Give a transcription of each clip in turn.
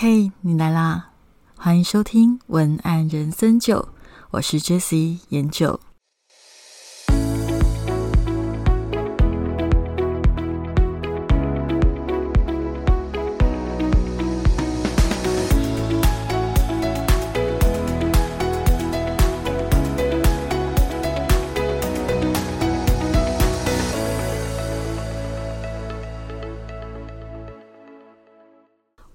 嘿，你来啦！欢迎收听文案人生九，我是 Jessie 研九。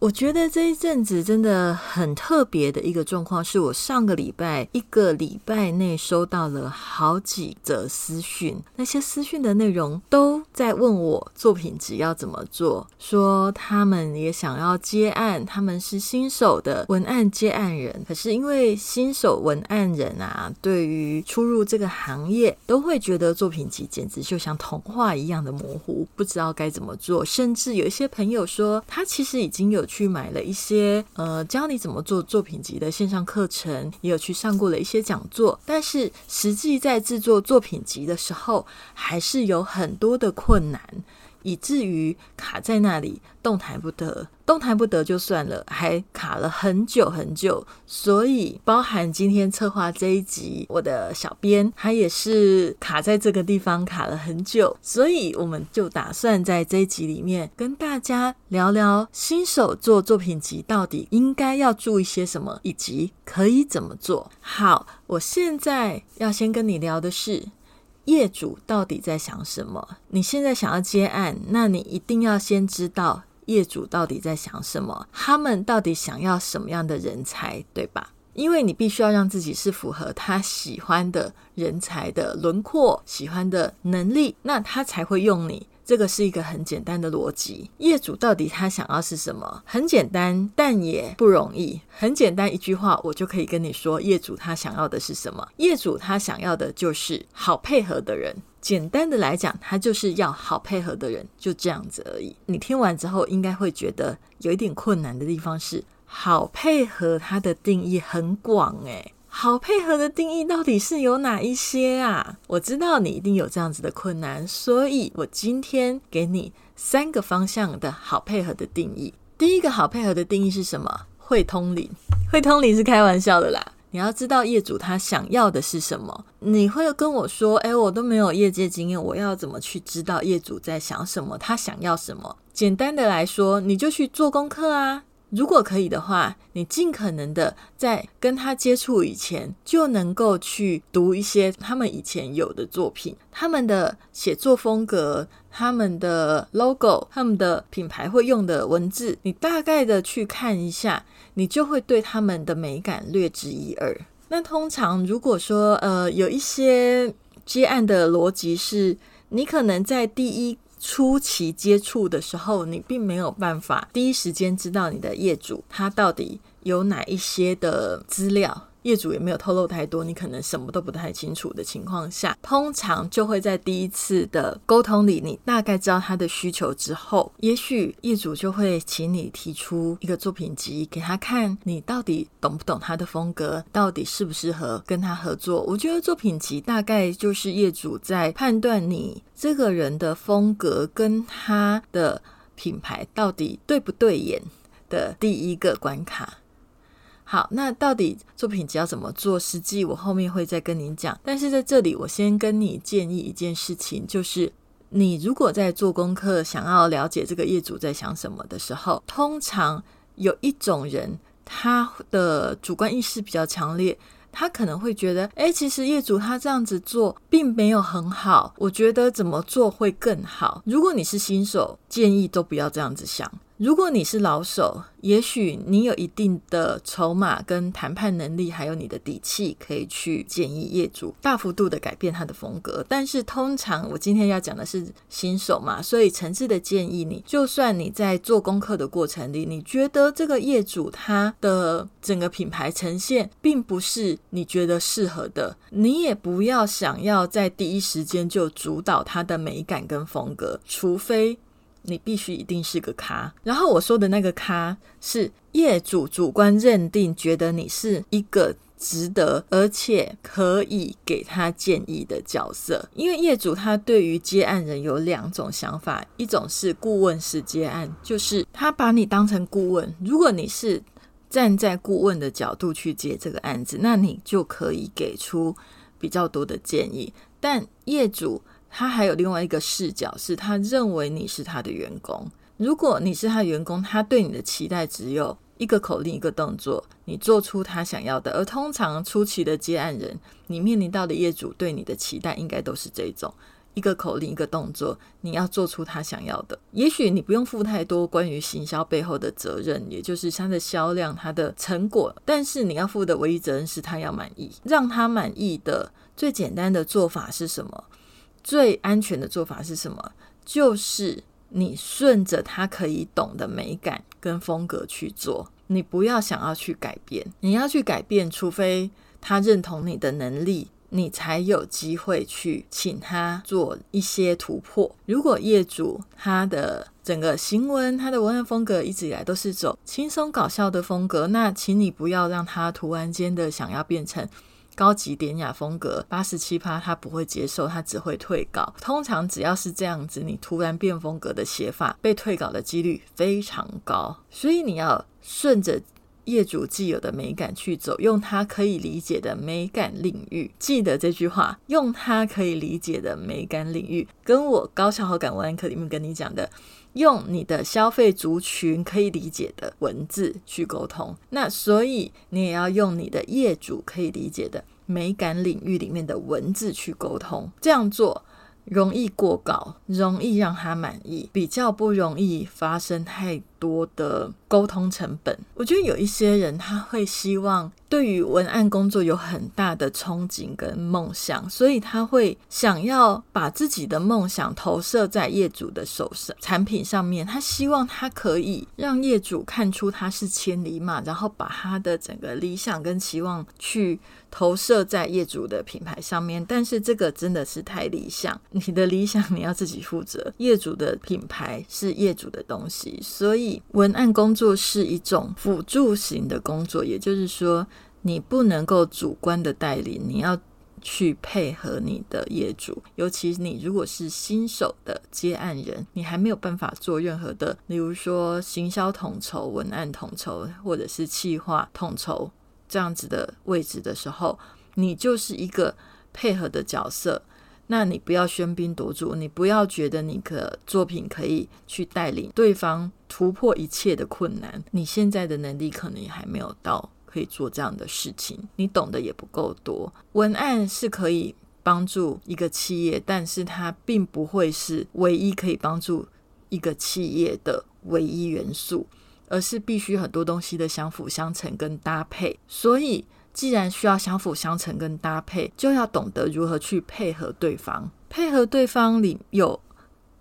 我觉得这一阵子真的很特别的一个状况，是我上个礼拜一个礼拜内收到了好几则私讯，那些私讯的内容都在问我作品集要怎么做，说他们也想要接案，他们是新手的文案接案人，可是因为新手文案人啊，对于初入这个行业，都会觉得作品集简直就像童话一样的模糊，不知道该怎么做，甚至有一些朋友说，他其实已经有。去买了一些呃教你怎么做作品集的线上课程，也有去上过了一些讲座，但是实际在制作作品集的时候，还是有很多的困难。以至于卡在那里，动弹不得。动弹不得就算了，还卡了很久很久。所以，包含今天策划这一集，我的小编他也是卡在这个地方卡了很久。所以，我们就打算在这一集里面跟大家聊聊新手做作品集到底应该要注意些什么，以及可以怎么做好。我现在要先跟你聊的是。业主到底在想什么？你现在想要接案，那你一定要先知道业主到底在想什么，他们到底想要什么样的人才，对吧？因为你必须要让自己是符合他喜欢的人才的轮廓、喜欢的能力，那他才会用你。这个是一个很简单的逻辑。业主到底他想要是什么？很简单，但也不容易。很简单一句话，我就可以跟你说，业主他想要的是什么？业主他想要的就是好配合的人。简单的来讲，他就是要好配合的人，就这样子而已。你听完之后，应该会觉得有一点困难的地方是，好配合它的定义很广诶。好配合的定义到底是有哪一些啊？我知道你一定有这样子的困难，所以我今天给你三个方向的好配合的定义。第一个好配合的定义是什么？会通灵，会通灵是开玩笑的啦。你要知道业主他想要的是什么。你会跟我说：“诶，我都没有业界经验，我要怎么去知道业主在想什么？他想要什么？”简单的来说，你就去做功课啊。如果可以的话，你尽可能的在跟他接触以前，就能够去读一些他们以前有的作品，他们的写作风格、他们的 logo、他们的品牌会用的文字，你大概的去看一下，你就会对他们的美感略知一二。那通常如果说呃有一些接案的逻辑是，你可能在第一。初期接触的时候，你并没有办法第一时间知道你的业主他到底有哪一些的资料。业主也没有透露太多，你可能什么都不太清楚的情况下，通常就会在第一次的沟通里，你大概知道他的需求之后，也许业主就会请你提出一个作品集给他看，你到底懂不懂他的风格，到底适不适合跟他合作。我觉得作品集大概就是业主在判断你这个人的风格跟他的品牌到底对不对眼的第一个关卡。好，那到底作品集要怎么做？实际我后面会再跟您讲。但是在这里，我先跟你建议一件事情，就是你如果在做功课，想要了解这个业主在想什么的时候，通常有一种人，他的主观意识比较强烈，他可能会觉得，哎，其实业主他这样子做并没有很好，我觉得怎么做会更好。如果你是新手，建议都不要这样子想。如果你是老手，也许你有一定的筹码跟谈判能力，还有你的底气，可以去建议业主大幅度的改变他的风格。但是通常我今天要讲的是新手嘛，所以诚挚的建议你，就算你在做功课的过程里，你觉得这个业主他的整个品牌呈现并不是你觉得适合的，你也不要想要在第一时间就主导他的美感跟风格，除非。你必须一定是个咖，然后我说的那个咖是业主主观认定，觉得你是一个值得而且可以给他建议的角色。因为业主他对于接案人有两种想法，一种是顾问式接案，就是他把你当成顾问，如果你是站在顾问的角度去接这个案子，那你就可以给出比较多的建议。但业主他还有另外一个视角，是他认为你是他的员工。如果你是他的员工，他对你的期待只有一个口令、一个动作，你做出他想要的。而通常初期的接案人，你面临到的业主对你的期待，应该都是这种一个口令、一个动作，你要做出他想要的。也许你不用负太多关于行销背后的责任，也就是他的销量、他的成果，但是你要负的唯一责任是他要满意。让他满意的最简单的做法是什么？最安全的做法是什么？就是。你顺着他可以懂的美感跟风格去做，你不要想要去改变。你要去改变，除非他认同你的能力，你才有机会去请他做一些突破。如果业主他的整个行文、他的文案风格一直以来都是走轻松搞笑的风格，那请你不要让他突然间的想要变成。高级典雅风格八十七趴，他不会接受，他只会退稿。通常只要是这样子，你突然变风格的写法，被退稿的几率非常高。所以你要顺着业主既有的美感去走，用他可以理解的美感领域。记得这句话，用他可以理解的美感领域，跟我高效好感文案课里面跟你讲的。用你的消费族群可以理解的文字去沟通，那所以你也要用你的业主可以理解的美感领域里面的文字去沟通，这样做。容易过稿，容易让他满意，比较不容易发生太多的沟通成本。我觉得有一些人他会希望对于文案工作有很大的憧憬跟梦想，所以他会想要把自己的梦想投射在业主的手上、产品上面。他希望他可以让业主看出他是千里马，然后把他的整个理想跟期望去。投射在业主的品牌上面，但是这个真的是太理想。你的理想你要自己负责，业主的品牌是业主的东西，所以文案工作是一种辅助型的工作，也就是说，你不能够主观的带领，你要去配合你的业主。尤其你如果是新手的接案人，你还没有办法做任何的，例如说行销统筹、文案统筹，或者是企划统筹。这样子的位置的时候，你就是一个配合的角色。那你不要喧宾夺主，你不要觉得你的作品可以去带领对方突破一切的困难。你现在的能力可能也还没有到可以做这样的事情，你懂得也不够多。文案是可以帮助一个企业，但是它并不会是唯一可以帮助一个企业的唯一元素。而是必须很多东西的相辅相成跟搭配，所以既然需要相辅相成跟搭配，就要懂得如何去配合对方。配合对方里有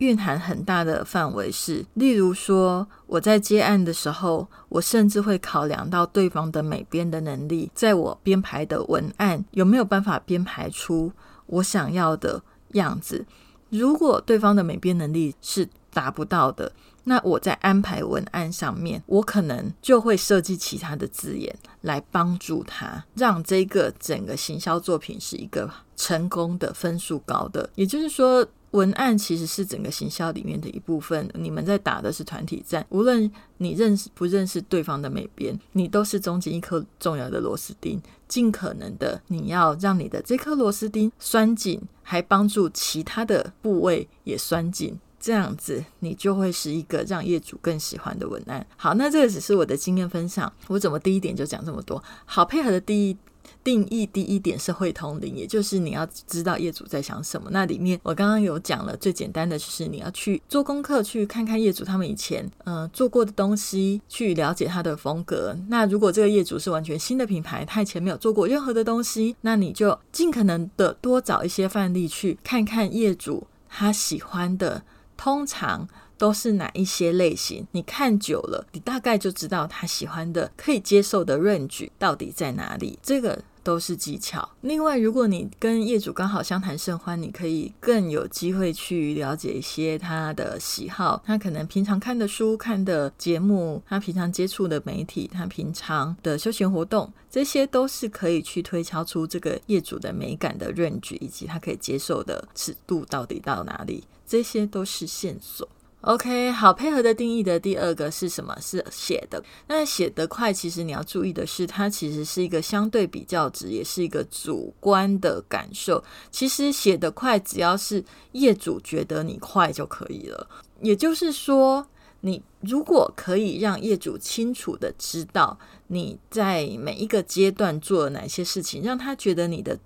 蕴含很大的范围，是例如说我在接案的时候，我甚至会考量到对方的美编的能力，在我编排的文案有没有办法编排出我想要的样子。如果对方的美编能力是达不到的，那我在安排文案上面，我可能就会设计其他的字眼来帮助他，让这个整个行销作品是一个成功的、分数高的。也就是说，文案其实是整个行销里面的一部分。你们在打的是团体战，无论你认识不认识对方的美编，你都是中间一颗重要的螺丝钉。尽可能的，你要让你的这颗螺丝钉拴紧，还帮助其他的部位也拴紧。这样子，你就会是一个让业主更喜欢的文案。好，那这个只是我的经验分享。我怎么第一点就讲这么多？好配合的第一定义，第一点是会通灵，也就是你要知道业主在想什么。那里面我刚刚有讲了，最简单的就是你要去做功课，去看看业主他们以前嗯做过的东西，去了解他的风格。那如果这个业主是完全新的品牌，他以前没有做过任何的东西，那你就尽可能的多找一些范例去看看业主他喜欢的。通常都是哪一些类型？你看久了，你大概就知道他喜欢的、可以接受的润局到底在哪里。这个都是技巧。另外，如果你跟业主刚好相谈甚欢，你可以更有机会去了解一些他的喜好，他可能平常看的书、看的节目，他平常接触的媒体，他平常的休闲活动，这些都是可以去推敲出这个业主的美感的认知以及他可以接受的尺度到底到哪里，这些都是线索。OK，好，配合的定义的第二个是什么？是写的。那写得快，其实你要注意的是，它其实是一个相对比较值，也是一个主观的感受。其实写得快，只要是业主觉得你快就可以了。也就是说，你如果可以让业主清楚的知道你在每一个阶段做了哪些事情，让他觉得你的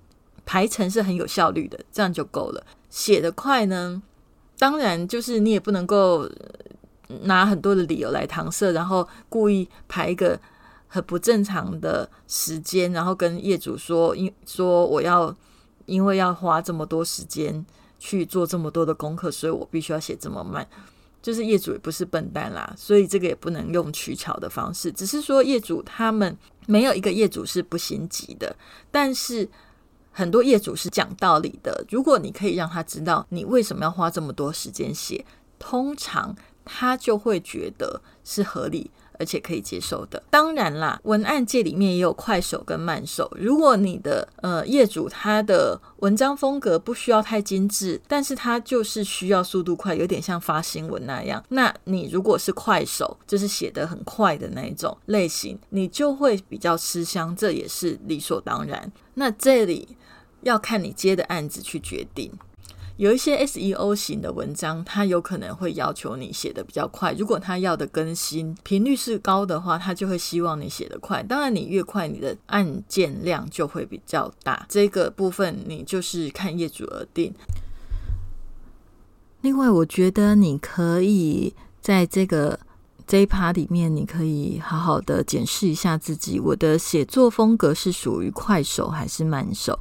排程是很有效率的，这样就够了。写得快呢？当然，就是你也不能够拿很多的理由来搪塞，然后故意排一个很不正常的时间，然后跟业主说，因说我要因为要花这么多时间去做这么多的功课，所以我必须要写这么慢。就是业主也不是笨蛋啦，所以这个也不能用取巧的方式，只是说业主他们没有一个业主是不心急的，但是。很多业主是讲道理的，如果你可以让他知道你为什么要花这么多时间写，通常他就会觉得是合理而且可以接受的。当然啦，文案界里面也有快手跟慢手。如果你的呃业主他的文章风格不需要太精致，但是他就是需要速度快，有点像发新闻那样，那你如果是快手，就是写得很快的那一种类型，你就会比较吃香，这也是理所当然。那这里。要看你接的案子去决定，有一些 SEO 型的文章，它有可能会要求你写的比较快。如果他要的更新频率是高的话，他就会希望你写的快。当然，你越快，你的案件量就会比较大。这个部分你就是看业主而定。另外，我觉得你可以在这个这一趴里面，你可以好好的检视一下自己，我的写作风格是属于快手还是慢手。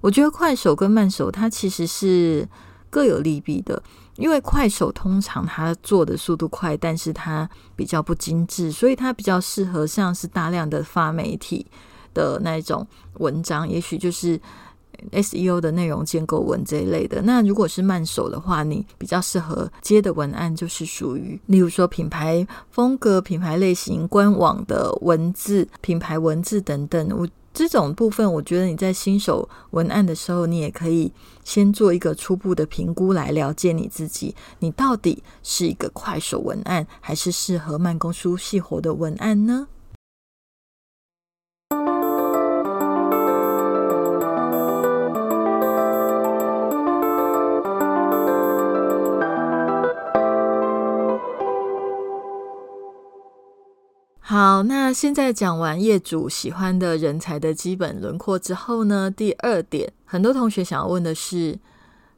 我觉得快手跟慢手，它其实是各有利弊的。因为快手通常它做的速度快，但是它比较不精致，所以它比较适合像是大量的发媒体的那种文章，也许就是 SEO 的内容建构文这一类的。那如果是慢手的话，你比较适合接的文案就是属于，例如说品牌风格、品牌类型、官网的文字、品牌文字等等。我这种部分，我觉得你在新手文案的时候，你也可以先做一个初步的评估，来了解你自己，你到底是一个快手文案，还是适合慢工出细活的文案呢？好，那现在讲完业主喜欢的人才的基本轮廓之后呢，第二点，很多同学想要问的是，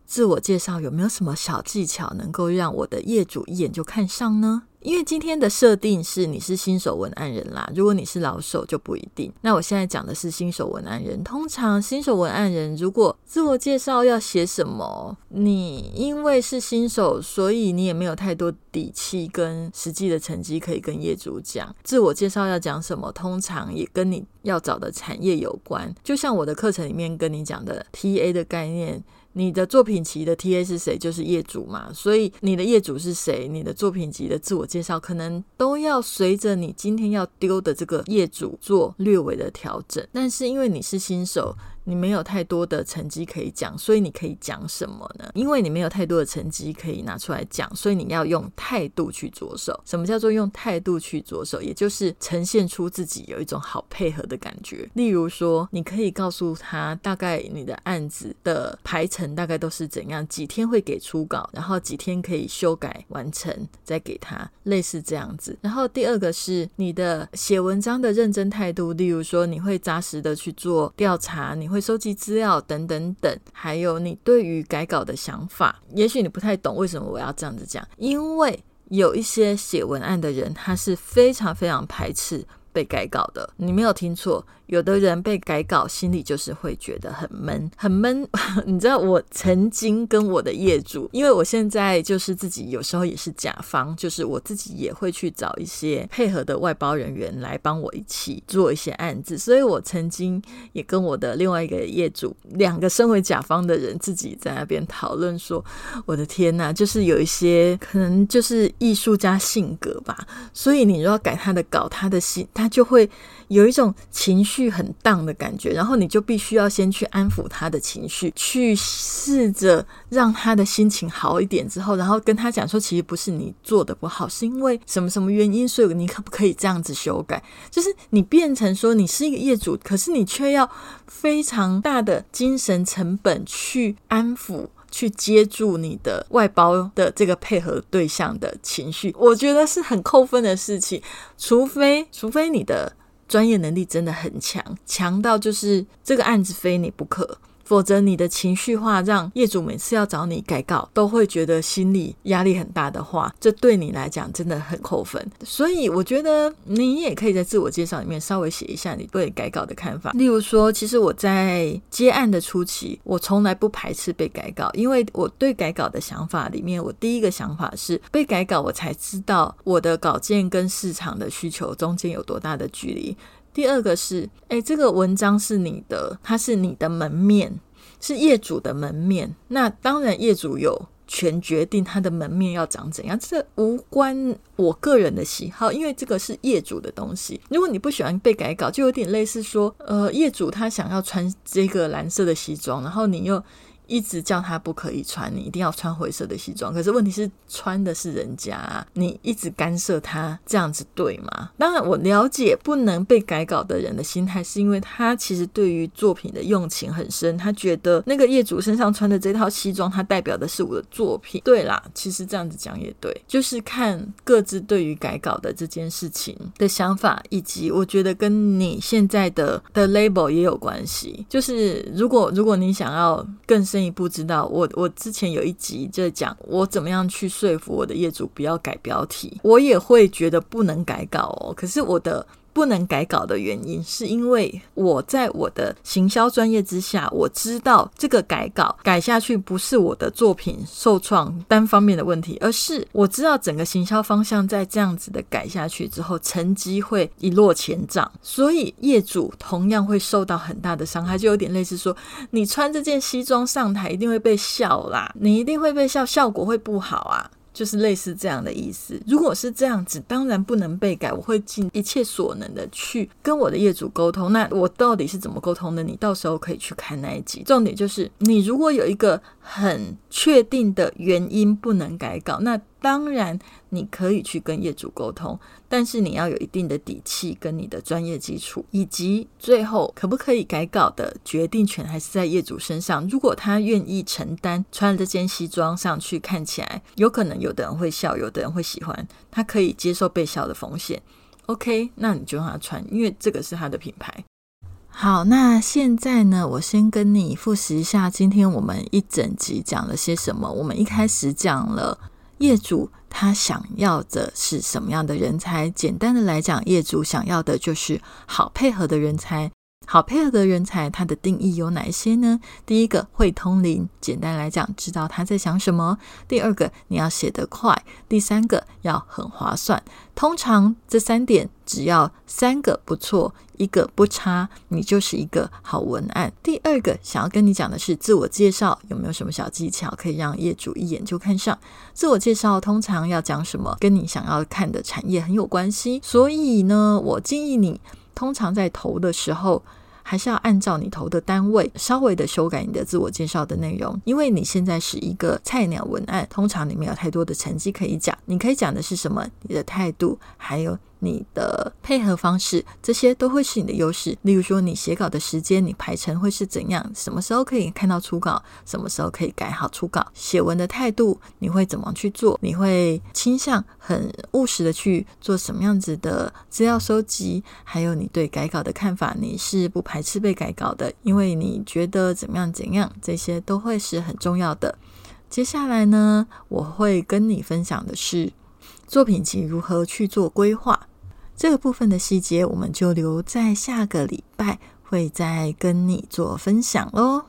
自我介绍有没有什么小技巧能够让我的业主一眼就看上呢？因为今天的设定是你是新手文案人啦，如果你是老手就不一定。那我现在讲的是新手文案人，通常新手文案人如果自我介绍要写什么，你因为是新手，所以你也没有太多底气跟实际的成绩可以跟业主讲。自我介绍要讲什么，通常也跟你要找的产业有关。就像我的课程里面跟你讲的 TA 的概念。你的作品集的 TA 是谁？就是业主嘛。所以你的业主是谁？你的作品集的自我介绍可能都要随着你今天要丢的这个业主做略微的调整。但是因为你是新手。你没有太多的成绩可以讲，所以你可以讲什么呢？因为你没有太多的成绩可以拿出来讲，所以你要用态度去着手。什么叫做用态度去着手？也就是呈现出自己有一种好配合的感觉。例如说，你可以告诉他大概你的案子的排程大概都是怎样，几天会给初稿，然后几天可以修改完成再给他，类似这样子。然后第二个是你的写文章的认真态度，例如说你会扎实的去做调查，你。会收集资料等等等，还有你对于改稿的想法，也许你不太懂为什么我要这样子讲，因为有一些写文案的人，他是非常非常排斥被改稿的。你没有听错，有的人被改稿，心里就是会觉得很闷，很闷。你知道，我曾经跟我的业主，因为我现在就是自己有时候也是甲方，就是我自己也会去找一些配合的外包人员来帮我一起做一些案子，所以我曾经也跟我的另外一个业主，两个身为甲方的人，自己在那边讨论说：“我的天呐，就是有一些可能就是艺术家性格吧，所以你如果改他的稿，他的心他就会。”有一种情绪很荡的感觉，然后你就必须要先去安抚他的情绪，去试着让他的心情好一点之后，然后跟他讲说，其实不是你做的不好，是因为什么什么原因，所以你可不可以这样子修改？就是你变成说你是一个业主，可是你却要非常大的精神成本去安抚、去接住你的外包的这个配合对象的情绪，我觉得是很扣分的事情，除非除非你的。专业能力真的很强，强到就是这个案子非你不可。否则，你的情绪化让业主每次要找你改稿，都会觉得心理压力很大的话，这对你来讲真的很扣分。所以，我觉得你也可以在自我介绍里面稍微写一下你对改稿的看法。例如说，其实我在接案的初期，我从来不排斥被改稿，因为我对改稿的想法里面，我第一个想法是被改稿，我才知道我的稿件跟市场的需求中间有多大的距离。第二个是，哎，这个文章是你的，它是你的门面，是业主的门面。那当然，业主有权决定他的门面要长怎样，这无关我个人的喜好，因为这个是业主的东西。如果你不喜欢被改稿，就有点类似说，呃，业主他想要穿这个蓝色的西装，然后你又。一直叫他不可以穿，你一定要穿灰色的西装。可是问题是，穿的是人家，你一直干涉他，这样子对吗？当然，我了解不能被改稿的人的心态，是因为他其实对于作品的用情很深，他觉得那个业主身上穿的这套西装，它代表的是我的作品。对啦，其实这样子讲也对，就是看各自对于改稿的这件事情的想法，以及我觉得跟你现在的的 label 也有关系。就是如果如果你想要更深。你不知道，我我之前有一集就讲我怎么样去说服我的业主不要改标题，我也会觉得不能改稿哦。可是我的。不能改稿的原因，是因为我在我的行销专业之下，我知道这个改稿改下去不是我的作品受创单方面的问题，而是我知道整个行销方向在这样子的改下去之后，成绩会一落千丈，所以业主同样会受到很大的伤害，就有点类似说，你穿这件西装上台一定会被笑啦，你一定会被笑，效果会不好啊。就是类似这样的意思。如果是这样子，当然不能被改。我会尽一切所能的去跟我的业主沟通。那我到底是怎么沟通的？你到时候可以去看那一集。重点就是，你如果有一个很确定的原因不能改稿，那。当然，你可以去跟业主沟通，但是你要有一定的底气，跟你的专业基础，以及最后可不可以改稿的决定权还是在业主身上。如果他愿意承担，穿这件西装上去看起来，有可能有的人会笑，有的人会喜欢，他可以接受被笑的风险。OK，那你就让他穿，因为这个是他的品牌。好，那现在呢，我先跟你复习一下今天我们一整集讲了些什么。我们一开始讲了。业主他想要的是什么样的人才？简单的来讲，业主想要的就是好配合的人才。好配合的人才，它的定义有哪一些呢？第一个会通灵，简单来讲，知道他在想什么。第二个，你要写得快。第三个，要很划算。通常这三点，只要三个不错，一个不差，你就是一个好文案。第二个，想要跟你讲的是自我介绍，有没有什么小技巧可以让业主一眼就看上？自我介绍通常要讲什么？跟你想要看的产业很有关系。所以呢，我建议你，通常在投的时候。还是要按照你投的单位稍微的修改你的自我介绍的内容，因为你现在是一个菜鸟文案，通常你没有太多的成绩可以讲。你可以讲的是什么？你的态度，还有。你的配合方式，这些都会是你的优势。例如说，你写稿的时间，你排程会是怎样？什么时候可以看到初稿？什么时候可以改好初稿？写文的态度，你会怎么去做？你会倾向很务实的去做什么样子的资料收集？还有你对改稿的看法，你是不排斥被改稿的，因为你觉得怎么样怎样，这些都会是很重要的。接下来呢，我会跟你分享的是作品集如何去做规划。这个部分的细节，我们就留在下个礼拜会再跟你做分享喽。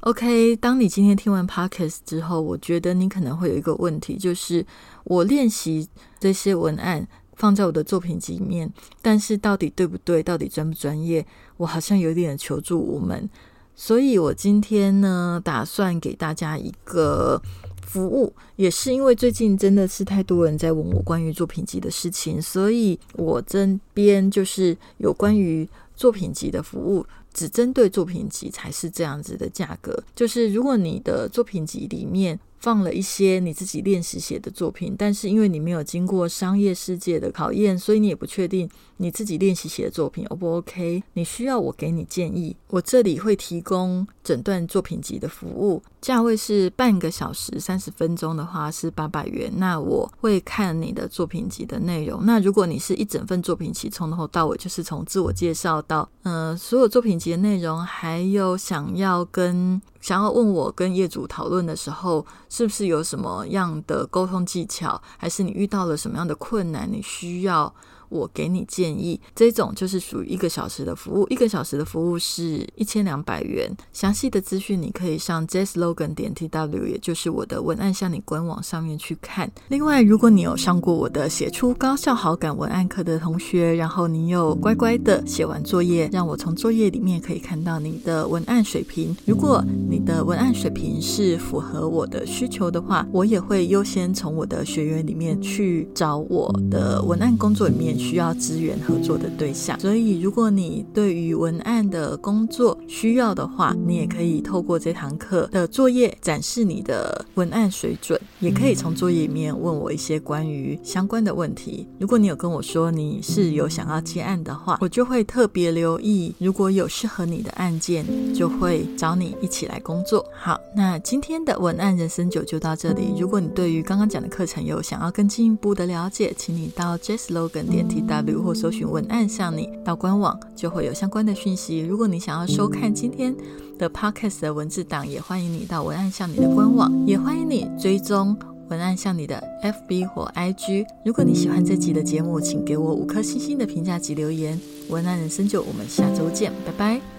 OK，当你今天听完 Podcast 之后，我觉得你可能会有一个问题，就是我练习这些文案放在我的作品集里面，但是到底对不对，到底专不专业，我好像有点求助无门。所以我今天呢，打算给大家一个服务，也是因为最近真的是太多人在问我关于作品集的事情，所以我这边就是有关于作品集的服务。只针对作品集才是这样子的价格，就是如果你的作品集里面放了一些你自己练习写的作品，但是因为你没有经过商业世界的考验，所以你也不确定。你自己练习写的作品 O 不 OK？你需要我给你建议。我这里会提供诊断作品集的服务，价位是半个小时三十分钟的话是八百元。那我会看你的作品集的内容。那如果你是一整份作品集，从头到尾就是从自我介绍到呃所有作品集的内容，还有想要跟想要问我跟业主讨论的时候，是不是有什么样的沟通技巧，还是你遇到了什么样的困难，你需要。我给你建议，这种就是属于一个小时的服务，一个小时的服务是一千两百元。详细的资讯你可以上 JSLogan 点 TW，也就是我的文案向你官网上面去看。另外，如果你有上过我的写出高效好感文案课的同学，然后你有乖乖的写完作业，让我从作业里面可以看到你的文案水平。如果你的文案水平是符合我的需求的话，我也会优先从我的学员里面去找我的文案工作里面。需要资源合作的对象，所以如果你对于文案的工作需要的话，你也可以透过这堂课的作业展示你的文案水准，也可以从作业里面问我一些关于相关的问题。如果你有跟我说你是有想要接案的话，我就会特别留意，如果有适合你的案件，就会找你一起来工作。好，那今天的文案人生九就到这里。如果你对于刚刚讲的课程有想要更进一步的了解，请你到 JSLogan 点。T W 或搜寻文案向你到官网就会有相关的讯息。如果你想要收看今天的 Podcast 的文字档，也欢迎你到文案向你的官网，也欢迎你追踪文案向你的 F B 或 I G。如果你喜欢这集的节目，请给我五颗星星的评价及留言。文案人生就我们下周见，拜拜。